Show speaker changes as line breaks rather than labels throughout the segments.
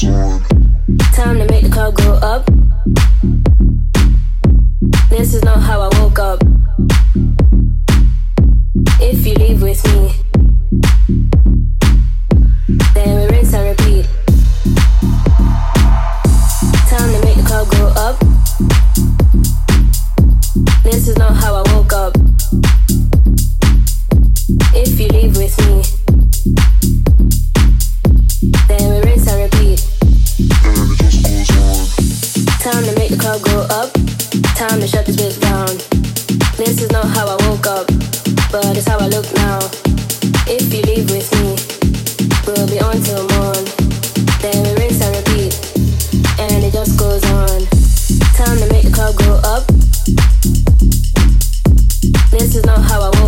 Time to make the club go up. This is not how I woke up. If you leave with me, then we rinse and repeat. Time to make the club go up. This is not how I woke up. If you leave with me, this bitch down. This is not how I woke up, but it's how I look now. If you leave with me, we'll be on till morning. Then we rinse and repeat, and it just goes on. Time to make the club go up. This is not how I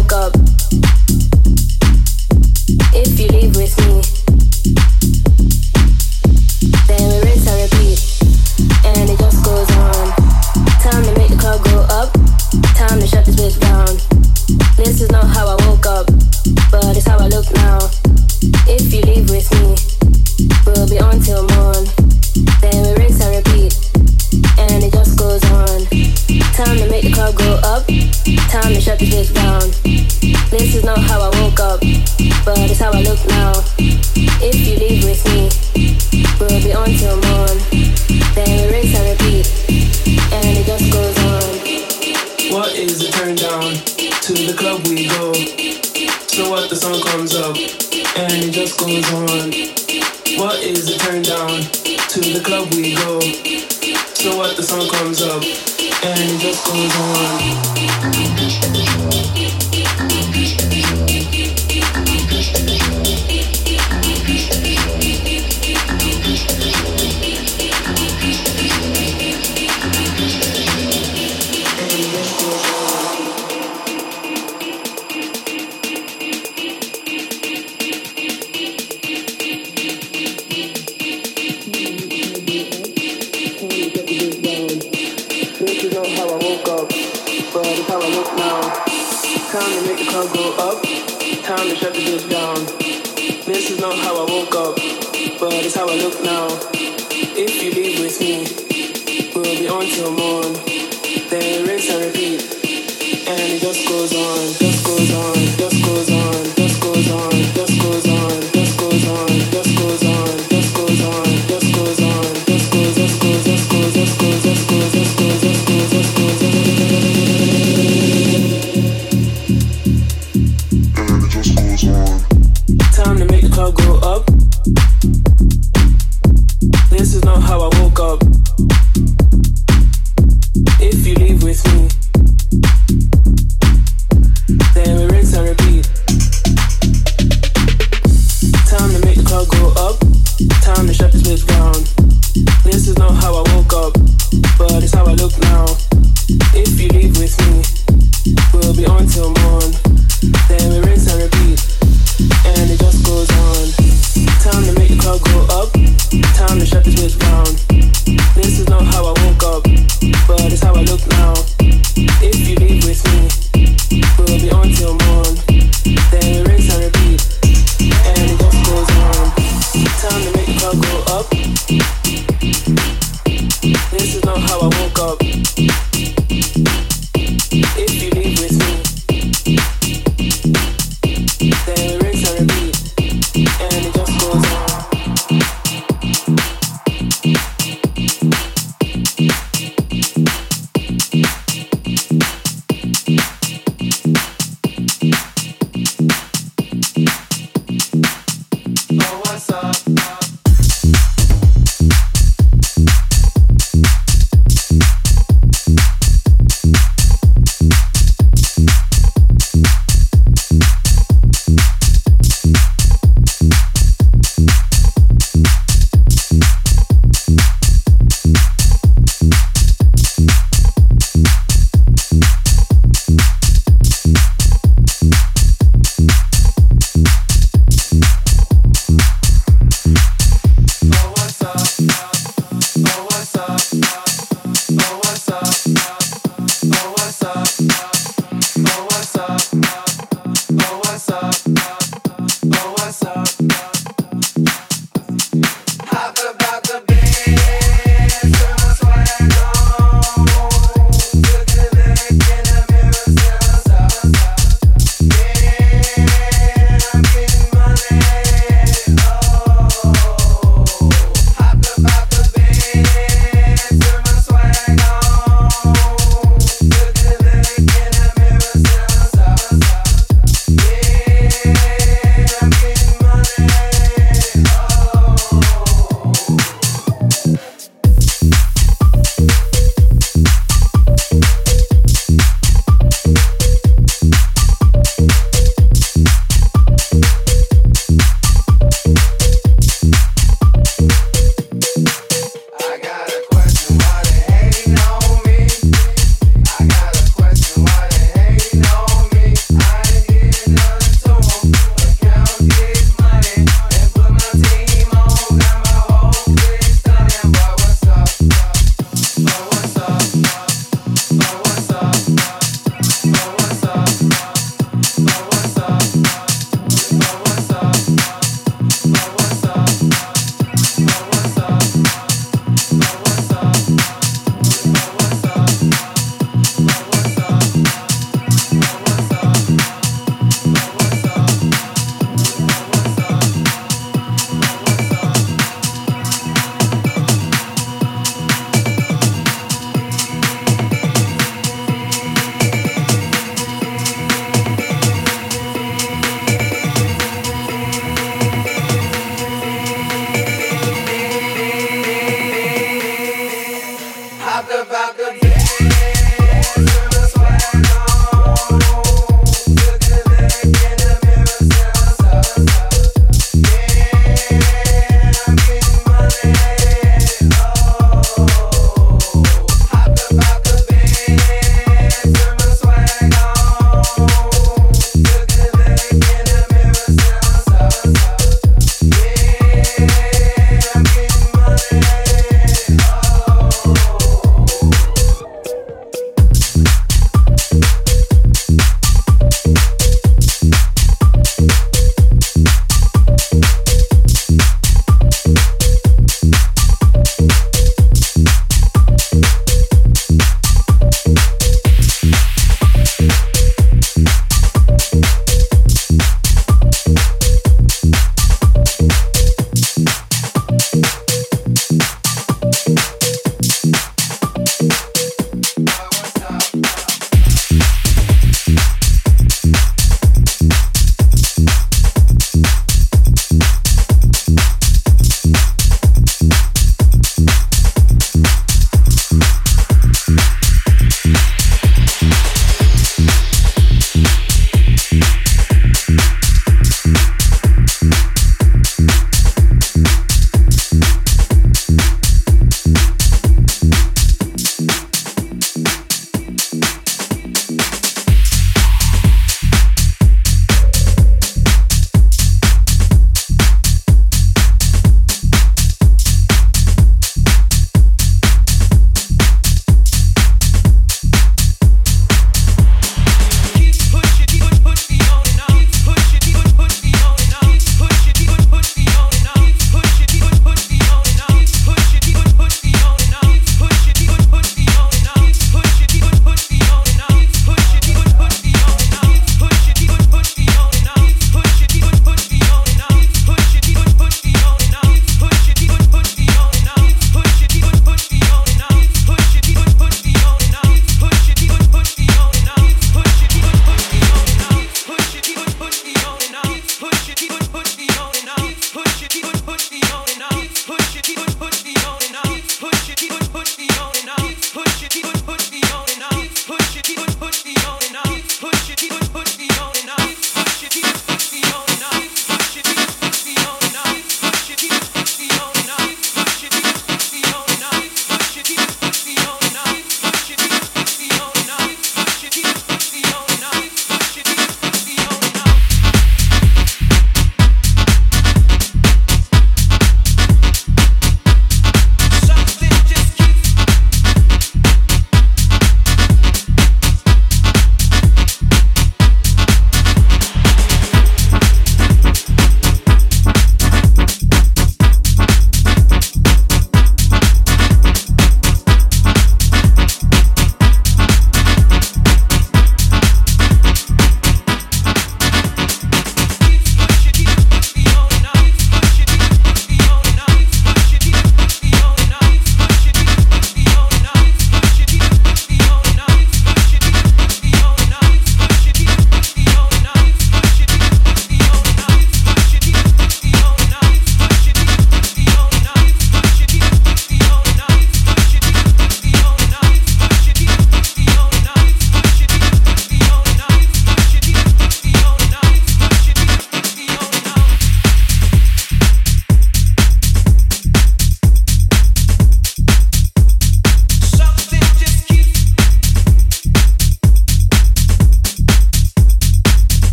talk about the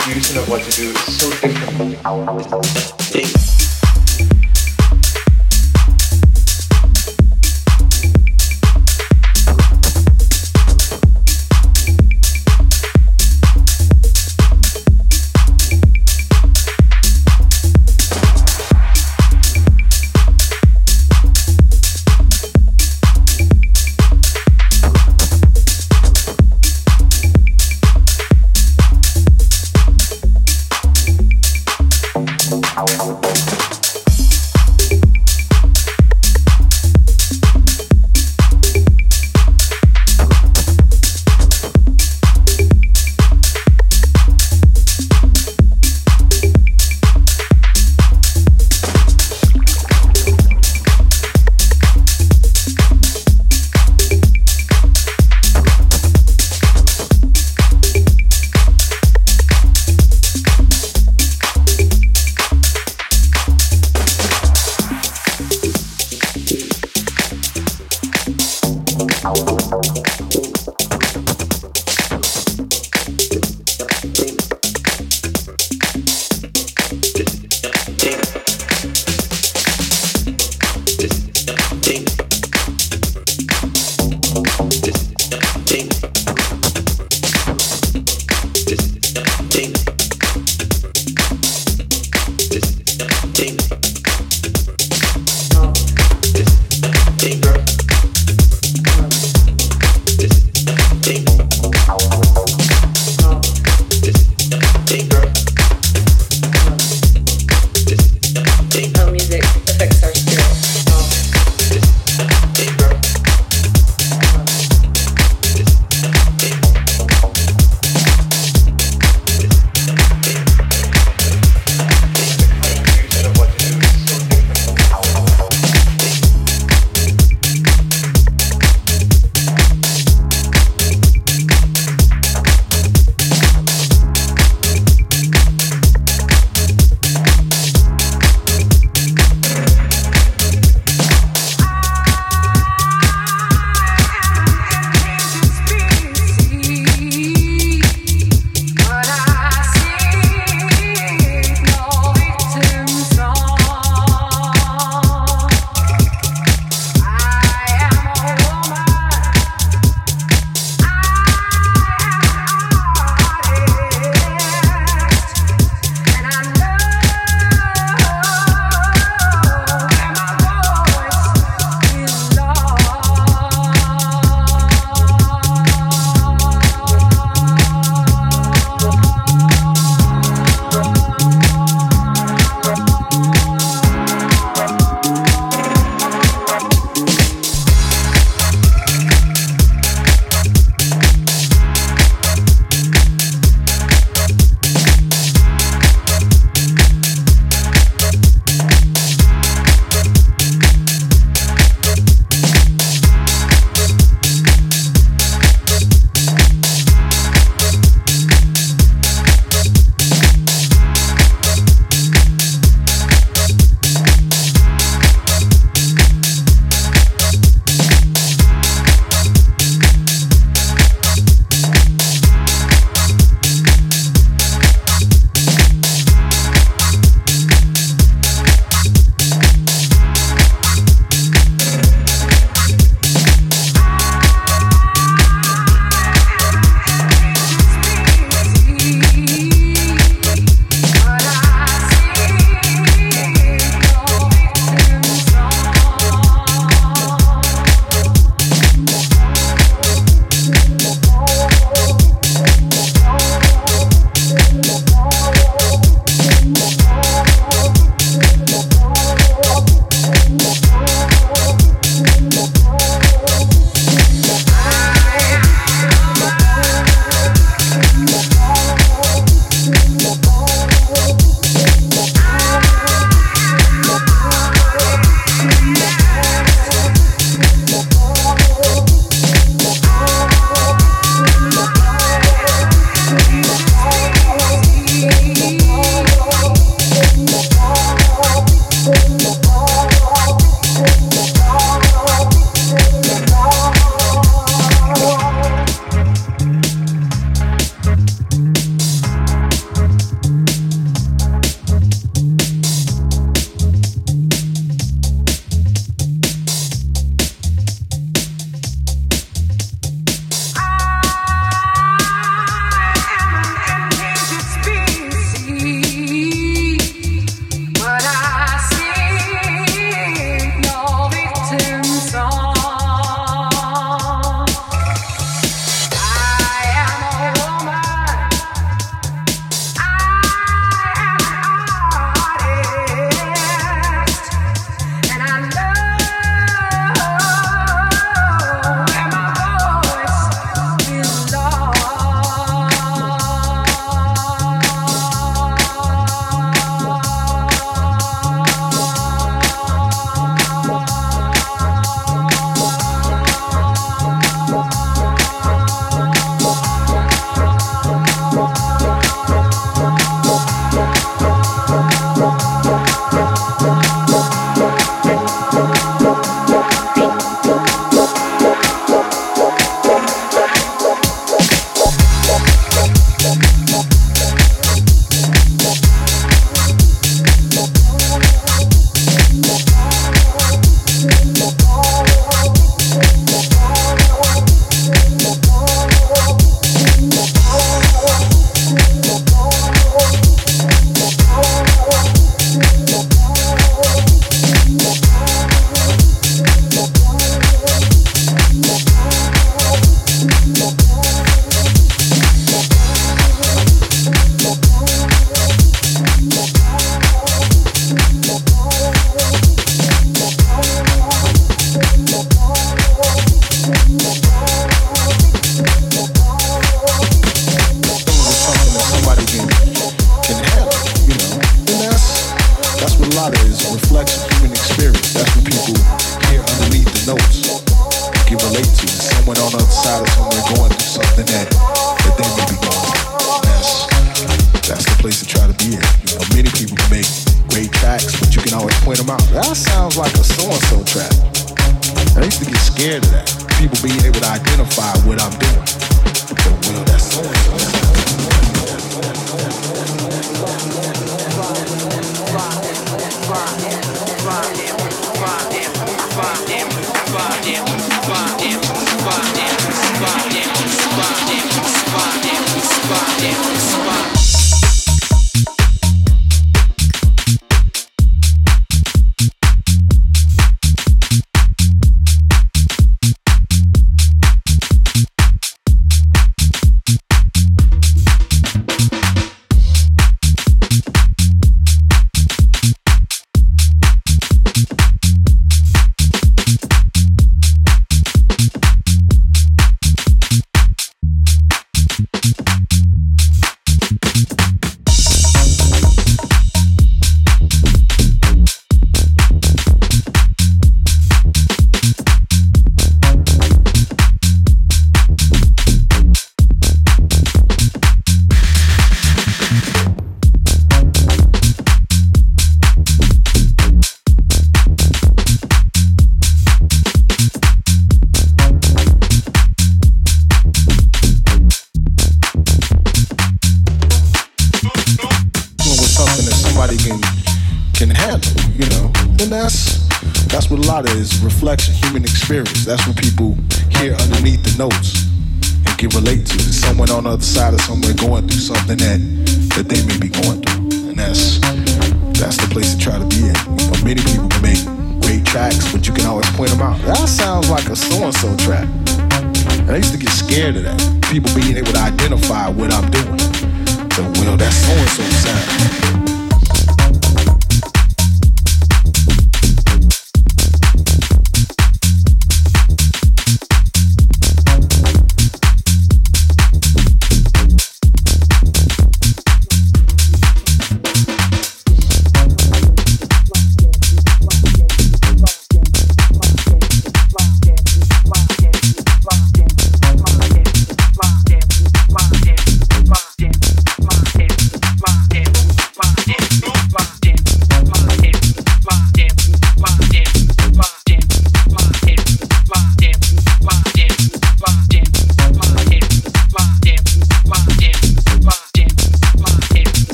Contribution of what to do is so different.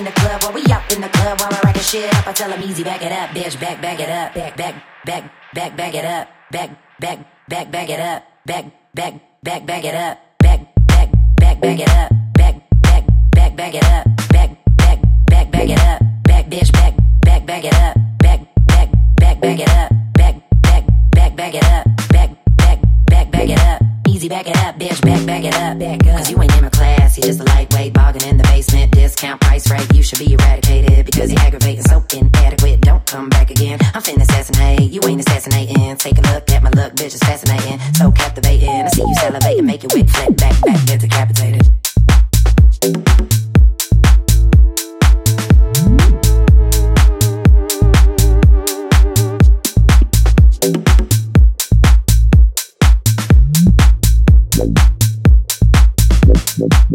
in the club, while we up in the club, while I racking shit up, I tell them easy, back it
up, bitch, back, back it up, back, back, back, back, back it up, back, back, back, back it up, back, back, back, back it up, back, back, back, back it up, back, back, back,
back it
up,
back, back, back, back it up, back, bitch, back, back, back it up,
back, back, back, back it
up, back, back, back, back it up, back, back, back, back it up
easy, back it up, bitch, back, back it up, back up. Cause you ain't in my class, you just a lightweight bargain in the basement.
Discount price rate, you should be eradicated because you're aggravating, so inadequate. Don't come back again. I'm finna assassinate, you ain't assassinating. Take a look at my look, bitch, it's fascinating, so captivating. I see you salivating, make your wig flip back, back, get decapitated.
Te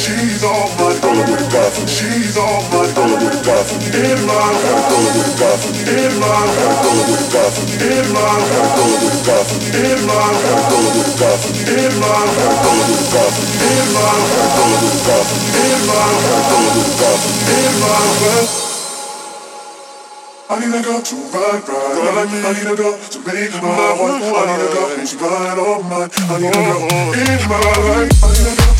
she's all my color with a dolphin. She's all my color with a dolphin. In my had a color with a dolphin. In my had a color with a dolphin. In my had a color with a dolphin. In my had a color with a dolphin. In my had a color with a dolphin. In my had a color with a dolphin. In my had color with a. In my well. I need a girl to ride, ride, ride like me. I need a girl to make my wife. I need a girl who's right on mine. I need a girl in my life. I need a girl.